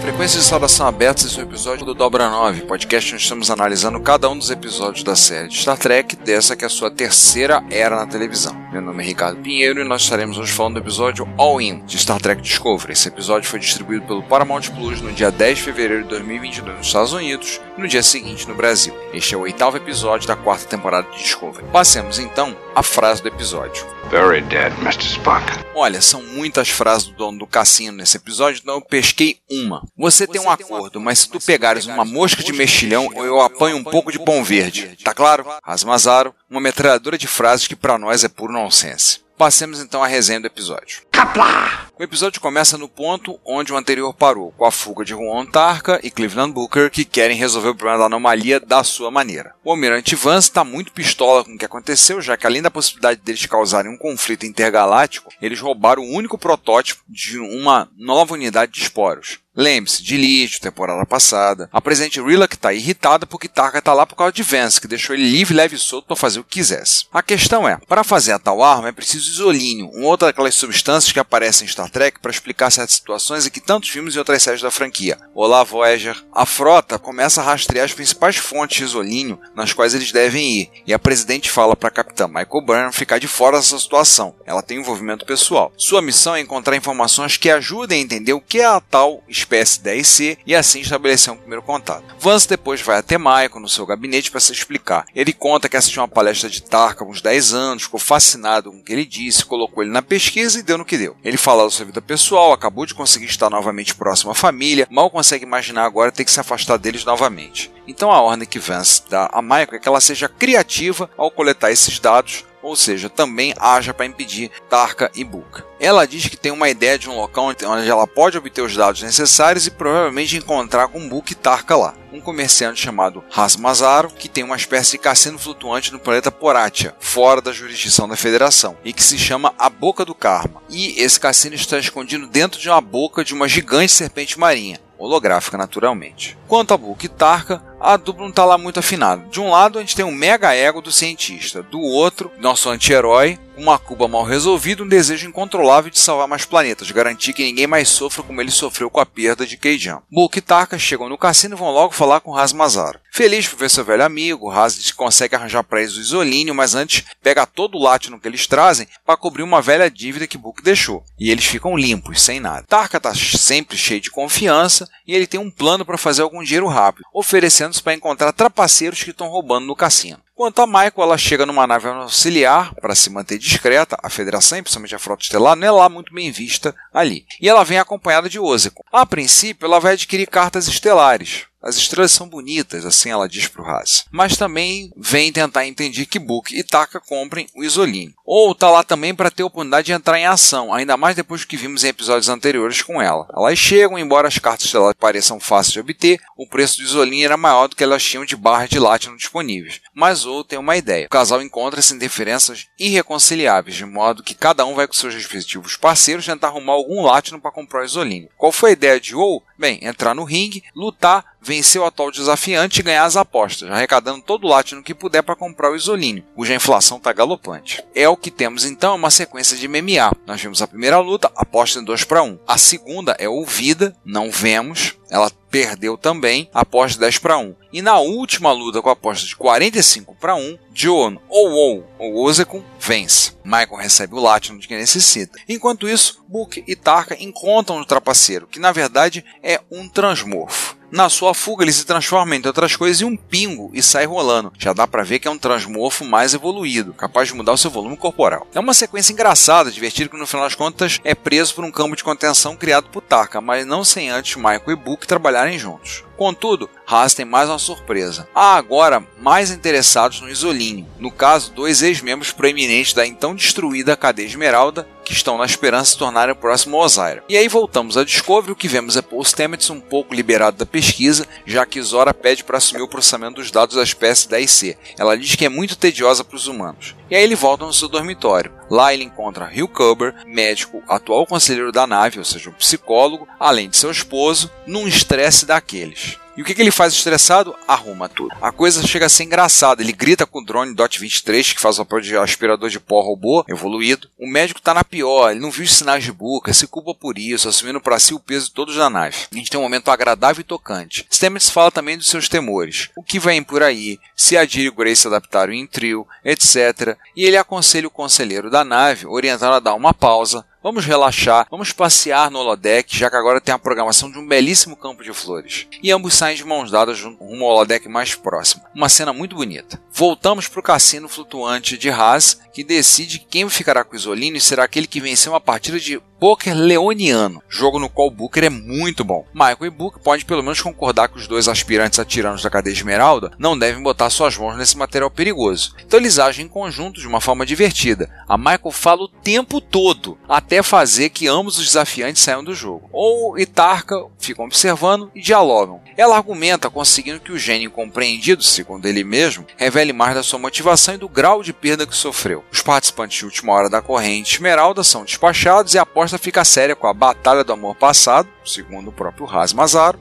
Frequências de saudação abertas esse é o episódio do Dobra 9, podcast onde estamos analisando cada um dos episódios da série de Star Trek, dessa que é a sua terceira era na televisão. Meu nome é Ricardo Pinheiro e nós estaremos hoje falando do episódio All In, de Star Trek Discovery. Esse episódio foi distribuído pelo Paramount Plus no dia 10 de fevereiro de 2022 nos Estados Unidos e no dia seguinte no Brasil. Este é o oitavo episódio da quarta temporada de Discovery. Passemos então à frase do episódio. Very dead, Mr. Spock. Olha, são muitas frases do dono do cassino nesse episódio, então eu pesquei uma. Você tem um acordo, mas se tu pegares uma mosca de mexilhão, eu apanho um pouco de pão verde. Tá claro? Rasmazaro, uma metralhadora de frases que para nós é puro nonsense. Passemos então à resenha do episódio. Caplá! O episódio começa no ponto onde o anterior parou, com a fuga de Juan Tarka e Cleveland Booker que querem resolver o problema da anomalia da sua maneira. O almirante Vance está muito pistola com o que aconteceu, já que além da possibilidade deles causarem um conflito intergaláctico, eles roubaram o único protótipo de uma nova unidade de esporos. Lembre-se, de lixo, temporada passada. A presidente Rilla que está irritada porque Tarka está lá por causa de Vance, que deixou ele livre, leve e solto para fazer o que quisesse. A questão é, para fazer a tal arma é preciso isolínio, uma outra daquelas substâncias que aparecem em Star Trek para explicar certas situações e que tantos filmes e outras séries da franquia. Olá, Voyager. A frota começa a rastrear as principais fontes de isolínio nas quais eles devem ir, e a presidente fala para a capitã Michael Byrne ficar de fora dessa situação. Ela tem envolvimento pessoal. Sua missão é encontrar informações que ajudem a entender o que é a tal espécie 10C e assim estabelecer um primeiro contato. Vance depois vai até Michael no seu gabinete para se explicar. Ele conta que assistiu uma palestra de Tarka há uns 10 anos, ficou fascinado com o que ele disse, colocou ele na pesquisa e deu no que deu. Ele fala da sua vida pessoal, acabou de conseguir estar novamente próximo à família, mal consegue imaginar agora ter que se afastar deles novamente. Então a ordem que Vance dá a Michael é que ela seja criativa ao coletar esses dados ou seja, também haja para impedir Tarka e Book. Ela diz que tem uma ideia de um local onde ela pode obter os dados necessários e provavelmente encontrar com Book e Tarka lá. Um comerciante chamado Rasmazaro, que tem uma espécie de cassino flutuante no planeta Poratia, fora da jurisdição da Federação, e que se chama a Boca do Karma. E esse cassino está escondido dentro de uma boca de uma gigante serpente marinha holográfica naturalmente. Quanto a Book e Tarka, a dupla não está lá muito afinada. De um lado, a gente tem um mega ego do cientista, do outro, nosso anti-herói, uma Cuba mal resolvida, um desejo incontrolável de salvar mais planetas, garantir que ninguém mais sofra como ele sofreu com a perda de Keijan. Book e Tarka chegam no cassino e vão logo falar com Razmazar. Feliz por ver seu velho amigo, Raz consegue arranjar para eles o isolínio, mas antes pega todo o látino que eles trazem para cobrir uma velha dívida que Book deixou. E eles ficam limpos, sem nada. Tarka está sempre cheio de confiança e ele tem um plano para fazer algum dinheiro rápido, oferecendo-se para encontrar trapaceiros que estão roubando no cassino. Quanto a Michael, ela chega numa nave auxiliar para se manter discreta. A Federação, principalmente a Frota Estelar, não é lá muito bem vista ali. E ela vem acompanhada de Ozekon. A princípio, ela vai adquirir cartas estelares. As estrelas são bonitas, assim ela diz para o Haas. Mas também vem tentar impedir que Book e Taka comprem o isolínio. Ou tá lá também para ter a oportunidade de entrar em ação, ainda mais depois que vimos em episódios anteriores com ela. Elas chegam, embora as cartas dela pareçam fáceis de obter, o preço do isolínio era maior do que elas tinham de barras de Latino disponíveis. Mas ou tem uma ideia. O casal encontra-se em diferenças irreconciliáveis, de modo que cada um vai com seus respectivos parceiros tentar arrumar algum Latino para comprar o isolínio. Qual foi a ideia de ou? Bem, entrar no ringue, lutar, vencer o atual desafiante e ganhar as apostas, arrecadando todo o latino que puder para comprar o isolínio, cuja inflação está galopante. É o que temos então uma sequência de MMA. Nós vimos a primeira luta, aposta em 2 para 1. A segunda é ouvida, não vemos, ela perdeu também, aposta 10 para 1. E na última luta com a aposta de 45 para 1, John ou ou Ozekun vence. Michael recebe o Latino de que necessita. Enquanto isso, Book e Tarka encontram o trapaceiro, que na verdade é um transmorfo. Na sua fuga, ele se transforma, entre outras coisas, em um pingo e sai rolando. Já dá pra ver que é um transmorfo mais evoluído, capaz de mudar o seu volume corporal. É uma sequência engraçada, divertida, que no final das contas é preso por um campo de contenção criado por Tarka, mas não sem antes Michael e Book trabalharem juntos. Contudo, Haas tem mais uma surpresa. Há agora mais interessados no isolinho, no caso, dois ex-membros proeminentes da então destruída cadeia Esmeralda, que estão na esperança de se tornarem o próximo Osiris. E aí voltamos a Discovery, o que vemos é Paul Stamets um pouco liberado da pesquisa, já que Zora pede para assumir o processamento dos dados da espécie 10C. Ela diz que é muito tediosa para os humanos. E aí ele volta no seu dormitório. Lá ele encontra Hugh Cooper, médico, atual conselheiro da nave, ou seja, um psicólogo, além de seu esposo, num estresse daqueles. E o que, que, ele faz estressado? Arruma tudo. A coisa chega a ser engraçada. Ele grita com o drone DOT 23, que faz o de aspirador de pó robô evoluído. O médico tá na pior, ele não viu os sinais de buca, se culpa por isso, assumindo para si o peso todo da nave. A gente tem um momento agradável e tocante. Stamets fala também dos seus temores. O que vem por aí, se a Jill e Grace se adaptaram em trio, etc. E ele aconselha o conselheiro da nave, orientando a dar uma pausa, Vamos relaxar, vamos passear no holodeck, já que agora tem a programação de um belíssimo campo de flores. E ambos saem de mãos dadas rumo ao holodeck mais próximo. Uma cena muito bonita. Voltamos para o cassino flutuante de Haas, que decide quem ficará com Isolino e será aquele que venceu uma partida de poker leoniano, jogo no qual o Booker é muito bom. Michael e Book podem pelo menos concordar que os dois aspirantes a tiranos da cadeia Esmeralda não devem botar suas mãos nesse material perigoso. Então eles agem em conjunto de uma forma divertida. A Michael fala o tempo todo, até fazer que ambos os desafiantes saiam do jogo. Ou Itarka ficam observando e dialogam. Ela argumenta conseguindo que o gênio compreendido, segundo ele mesmo, revele mais da sua motivação e do grau de perda que sofreu. Os participantes de última hora da corrente Esmeralda são despachados e a aposta fica séria com a batalha do amor passado, segundo o próprio Raz Mazaro,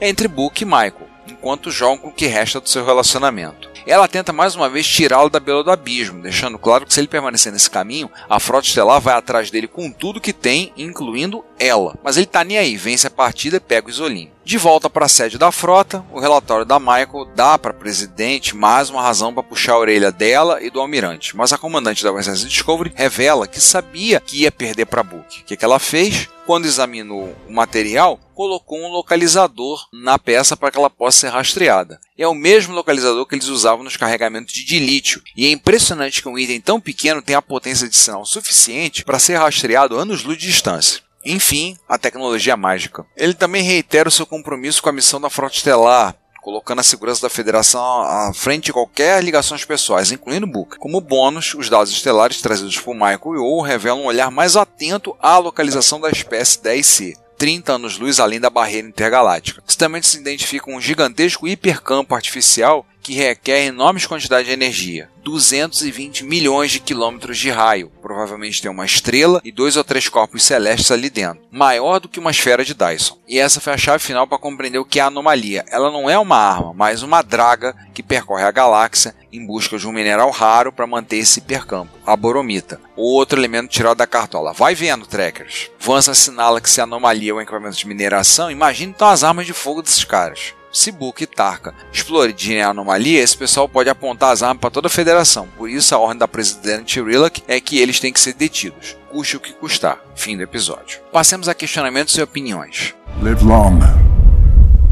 entre Book e Michael, enquanto jogam com o que resta do seu relacionamento. Ela tenta mais uma vez tirá-lo da beira do abismo, deixando claro que se ele permanecer nesse caminho, a frota estelar vai atrás dele com tudo que tem, incluindo ela. Mas ele tá nem aí, vence a partida e pega o isolinho. De volta para a sede da frota, o relatório da Michael dá para a presidente mais uma razão para puxar a orelha dela e do almirante, mas a comandante da USS Discovery revela que sabia que ia perder para Book. O que, que ela fez? Quando examinou o material, colocou um localizador na peça para que ela possa ser rastreada. É o mesmo localizador que eles usavam nos carregamentos de lítio, e é impressionante que um item tão pequeno tenha a potência de sinal suficiente para ser rastreado anos-luz de distância. Enfim, a tecnologia mágica. Ele também reitera o seu compromisso com a missão da Frota Estelar, colocando a segurança da Federação à frente de qualquer ligações pessoais, incluindo Book. Como bônus, os dados estelares trazidos por Michael e O revelam um olhar mais atento à localização da espécie 10C. 30 anos-luz além da barreira intergaláctica. Isso também se identifica um gigantesco hipercampo artificial que requer enormes quantidades de energia. 220 milhões de quilômetros de raio. Provavelmente tem uma estrela e dois ou três corpos celestes ali dentro. Maior do que uma esfera de Dyson. E essa foi a chave final para compreender o que é a anomalia. Ela não é uma arma, mas uma draga que percorre a galáxia em busca de um mineral raro para manter esse hipercampo, a boromita, outro elemento tirado da cartola. Vai vendo, trackers. Vance assinala que se a anomalia é um equipamento de mineração, imagine então as armas de fogo desses caras. Book e Tarka explodirem a anomalia, esse pessoal pode apontar as armas para toda a federação. Por isso, a ordem da presidente Rillock é que eles têm que ser detidos, custe o que custar. Fim do episódio. Passemos a questionamentos e opiniões. Live long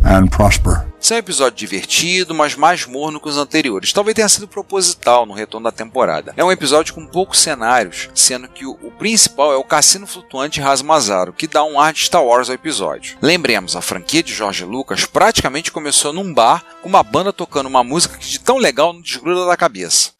and prosper. Esse é um episódio divertido, mas mais morno que os anteriores. Talvez tenha sido proposital no retorno da temporada. É um episódio com poucos cenários, sendo que o, principal é o cassino flutuante Rasmazaro, que dá um ar de Star Wars ao episódio. Lembremos, a franquia de George Lucas praticamente começou num bar com uma banda tocando uma música que de tão legal não desgruda da cabeça.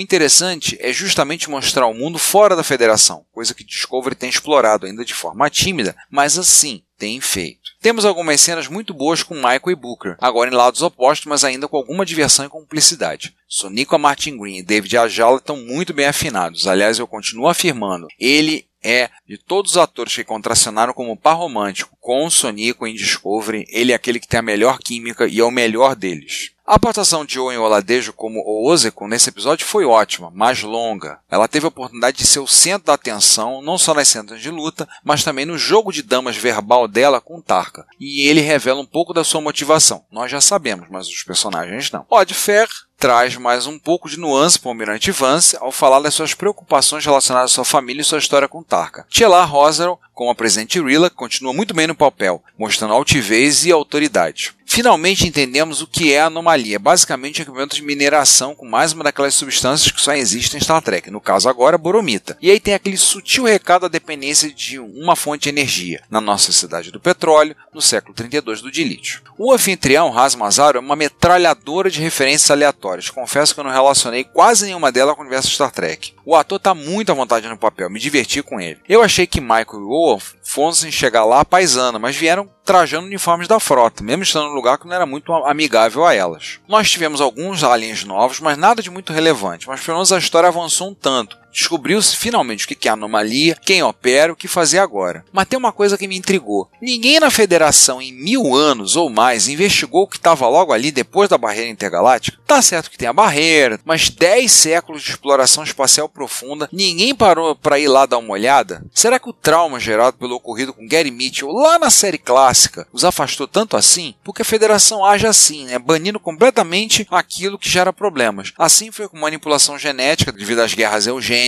O interessante é justamente mostrar o mundo fora da Federação, coisa que Discovery tem explorado ainda de forma tímida, mas assim tem feito. Temos algumas cenas muito boas com Michael e Booker, agora em lados opostos, mas ainda com alguma diversão e cumplicidade. Sonico Martin Green e David Ajala estão muito bem afinados. Aliás, eu continuo afirmando, ele é, de todos os atores que contracenaram como par romântico com o Sonico em Discovery, ele é aquele que tem a melhor química e é o melhor deles. A aportação de Owen Oladejo como o Ozekon nesse episódio foi ótima, mais longa. Ela teve a oportunidade de ser o centro da atenção, não só nas cenas de luta, mas também no jogo de damas verbal dela com Tarka. E ele revela um pouco da sua motivação. Nós já sabemos, mas os personagens não. Odd Fair traz mais um pouco de nuance para o Almirante Vance ao falar das suas preocupações relacionadas à sua família e sua história com Tarka. Tielar Rosero, como a presente Rilla, continua muito bem no papel, mostrando altivez e autoridade. Finalmente entendemos o que é anomalia, basicamente um equipamento de mineração com mais uma daquelas substâncias que só existem em Star Trek, no caso agora boromita. E aí tem aquele sutil recado da dependência de uma fonte de energia, na nossa cidade do petróleo, no século 32 do dilítio. O anfitrião, Ras Mazaro, é uma metralhadora de referências aleatórias. Confesso que eu não relacionei quase nenhuma delas com o universo Star Trek. O ator está muito à vontade no papel, me diverti com ele. Eu achei que Michael e Wolf fossem chegar lá paisana, mas vieram trajando uniformes da frota, mesmo estando no lugar que não era muito amigável a elas. Nós tivemos alguns aliens novos, mas nada de muito relevante, mas pelo menos a história avançou um tanto. Descobriu-se finalmente o que é anomalia, quem opera, o que fazer agora. Mas tem uma coisa que me intrigou. Ninguém na Federação em mil anos ou mais investigou o que estava logo ali depois da barreira intergaláctica. Tá certo que tem a barreira, mas 10 séculos de exploração espacial profunda, ninguém parou para ir lá dar uma olhada? Será que o trauma gerado pelo ocorrido com Gary Mitchell lá na série clássica os afastou tanto assim? Porque a Federação age assim, né? banindo completamente aquilo que gera problemas. Assim foi com manipulação genética devido às guerras eugênicas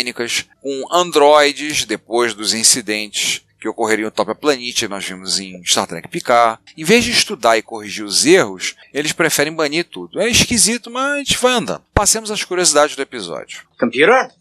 com androides depois dos incidentes que ocorreriam no Top Planet, nós vimos em Star Trek Picard. Em vez de estudar e corrigir os erros, eles preferem banir tudo. É esquisito, mas a gente vai andando. Passemos às curiosidades do episódio. Computer?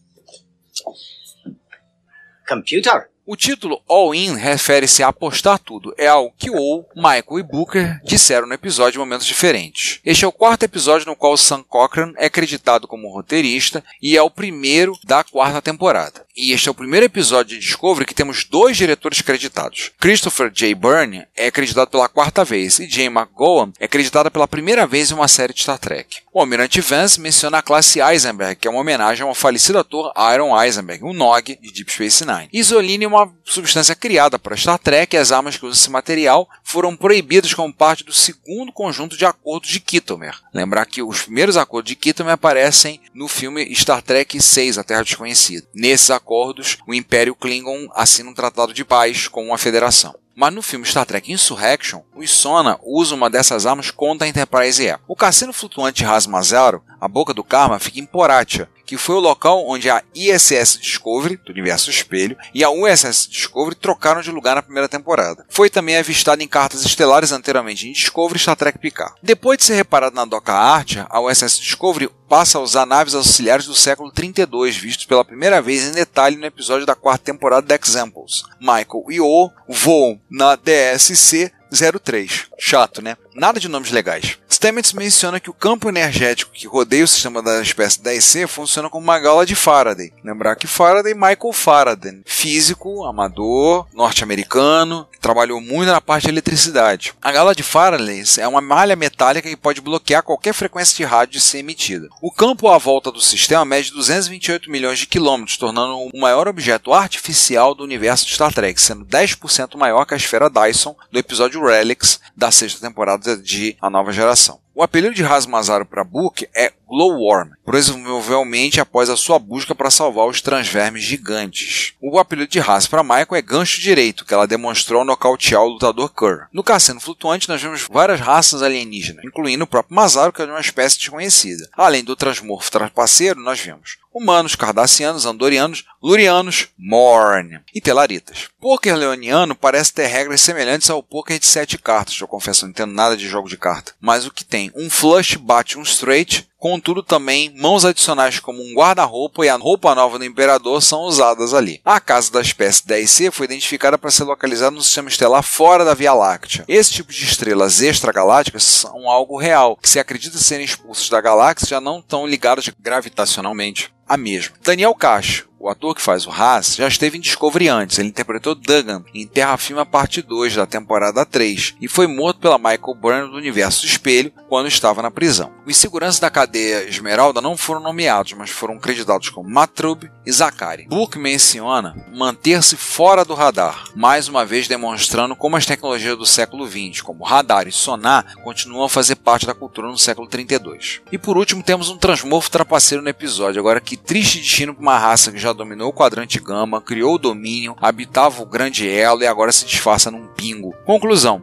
Computer? O título All In refere-se a apostar tudo. É algo que O, Michael e Booker disseram no episódio em momentos diferentes. Este é o quarto episódio no qual Sam Cochran é acreditado como roteirista e é o primeiro da quarta temporada. E este é o primeiro episódio de Discovery que temos dois diretores creditados. Christopher J. Byrne é acreditado pela quarta vez e Jane McGowan é acreditada pela primeira vez em uma série de Star Trek. O Almirante Vance menciona a classe Eisenberg, que é uma homenagem ao falecido ator Aaron Eisenberg, o Nog de Deep Space Nine. Isoline é uma substância criada para Star Trek e as armas que usam esse material foram proibidas como parte do segundo conjunto de acordos de Kittomer. Lembrar que os primeiros acordos de Kittomer aparecem no filme Star Trek VI, A Terra Desconhecida. Nesses acordos, o Império Klingon assina um tratado de paz com a Federação. Mas no filme Star Trek Insurrection, o Sona usa uma dessas armas contra a Enterprise E. O cassino flutuante Rasmazaro, a boca do Karma, fica em Poratia, que foi o local onde a ISS Discovery, do universo espelho, e a USS Discovery trocaram de lugar na primeira temporada. Foi também avistado em cartas estelares anteriormente em Discovery e Star Trek Picard. Depois de ser reparado na doca Archer, a USS Discovery passa a usar naves auxiliares do século 32, vistos pela primeira vez em detalhe no episódio da quarta temporada de Examples. Michael e O voam na DSC 03. Chato, né? Nada de nomes legais. Stamets menciona que o campo energético que rodeia o sistema da espécie 10C funciona como uma gaula de Faraday. Lembrar que Faraday, Michael Faraday, físico, amador, norte-americano, trabalhou muito na parte de eletricidade. A gaula de Faraday é uma malha metálica que pode bloquear qualquer frequência de rádio de ser emitida. O campo à volta do sistema mede 228 milhões de quilômetros, tornando o maior objeto artificial do universo de Star Trek, sendo 10% maior que a esfera Dyson do episódio Relics da sexta temporada de A Nova Geração. O apelido de Razmazaro para Book é Glowworm, provavelmente após a sua busca para salvar os transvermes gigantes. O apelido de Raz para Michael é Gancho Direito, que ela demonstrou nocautear o lutador Kerr. No Cassino Flutuante, nós vemos várias raças alienígenas, incluindo o próprio Mazaro, que é uma espécie desconhecida. Além do transmorfo trapaceiro, nós vemos humanos, cardassianos, andorianos, lurianos, morn e telaritas. Poker leoniano parece ter regras semelhantes ao poker de sete cartas. Eu confesso, não entendo nada de jogo de carta. Mas o que tem? Um flush bate um straight, Contudo, também mãos adicionais como um guarda-roupa e a roupa nova do imperador são usadas ali. A casa da espécie 10C foi identificada para ser localizada no sistema estelar fora da Via Láctea. Esse tipo de estrelas extragalácticas são algo real, que se acredita serem expulsos da galáxia já não estão ligados gravitacionalmente a mesma. Daniel Cacho, O ator que faz o Haas já esteve em Discovery antes, ele interpretou Duggan em Terra Firma Parte 2 da temporada 3 e foi morto pela Michael Byrne do Universo Espelho quando estava na prisão. Os seguranças da cadeia Esmeralda não foram nomeados, mas foram creditados como Matrub e Zakari. Book menciona manter-se fora do radar, mais uma vez demonstrando como as tecnologias do século XX, como radar e sonar, continuam a fazer parte da cultura no século 32. E por último, temos um transmorfo trapaceiro no episódio. Agora, que triste destino para uma raça que já dominou o quadrante gama, criou o domínio, habitava o grande elo e agora se disfarça num pingo. Conclusão.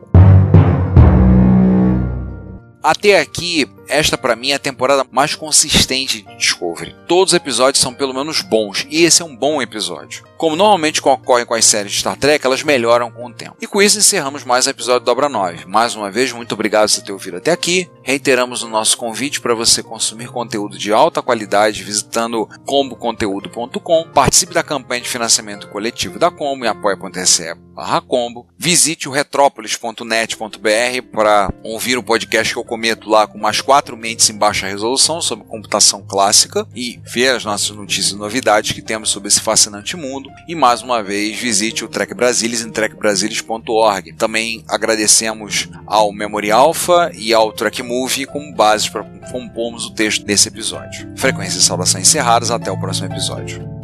Até aqui, esta para mim é a temporada mais consistente de Discovery. Todos os episódios são pelo menos bons, e esse é um bom episódio. Como normalmente ocorre com as séries de Star Trek, elas melhoram com o tempo. E com isso encerramos mais um episódio do Dobra 9. Mais uma vez, muito obrigado por ter ouvido até aqui. Reiteramos o nosso convite para você consumir conteúdo de alta qualidade visitando comboconteúdo.com. Participe da campanha de financiamento coletivo da Combo em apoia.se combo. Visite o retrópolis.net.br para ouvir o podcast que eu cometo lá com mais quatro mentes em baixa resolução sobre computação clássica e ver as nossas notícias e novidades que temos sobre esse fascinante mundo. E mais uma vez, visite o Trek Brasilis em trekbrasilis.org. Também agradecemos ao Memory Alpha e ao Trek Movie como bases para compormos o texto desse episódio. Frequência e saudação encerradas, até o próximo episódio.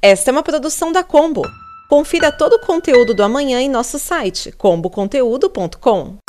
Esta é uma produção da Combo. Confira todo o conteúdo do amanhã em nosso site comboconteúdo.com.